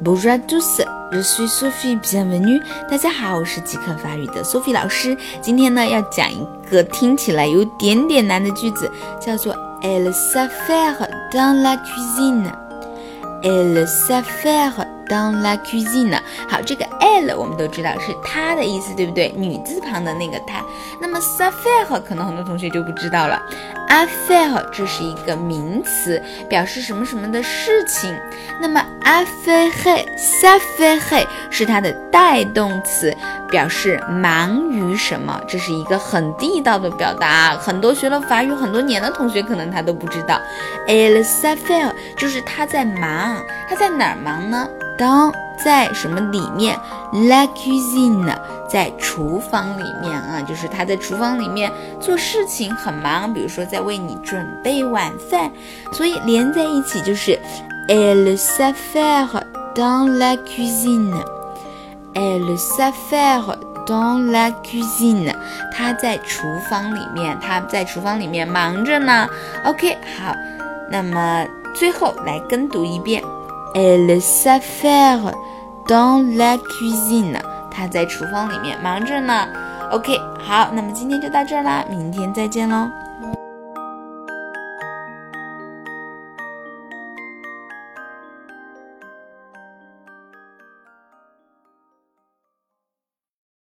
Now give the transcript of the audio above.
Bonjour à tous, je suis Sophie, bienvenue. 大家好，我是即刻法语的 Sophie 老师。今天呢，要讲一个听起来有点点难的句子，叫做 Elle s a f f a i r e dans la cuisine. Elle s a f f a i r e dans la cuisine. 好，这个 elle 我们都知道是她的意思，对不对？女字旁的那个她。那么 sait faire 可能很多同学就不知道了。affaire 这是一个名词，表示什么什么的事情。那么 affaire s'affaire 是它的带动词，表示忙于什么。这是一个很地道的表达，很多学了法语很多年的同学可能他都不知道。Elle s'affaire 就是他在忙，他在哪儿忙呢？当在什么里面？La cuisine 在厨房里面啊，就是他在厨房里面做事情很忙，比如说在为你准备晚饭，所以连在一起就是 Elle s'affaire dans la cuisine。Elle s'affaire dans la cuisine。他在厨房里面，他在厨房里面忙着呢。OK，好，那么最后来跟读一遍。Elle s'affaire dans la cuisine，她在厨房里面忙着呢。OK，好，那么今天就到这儿啦，明天再见喽。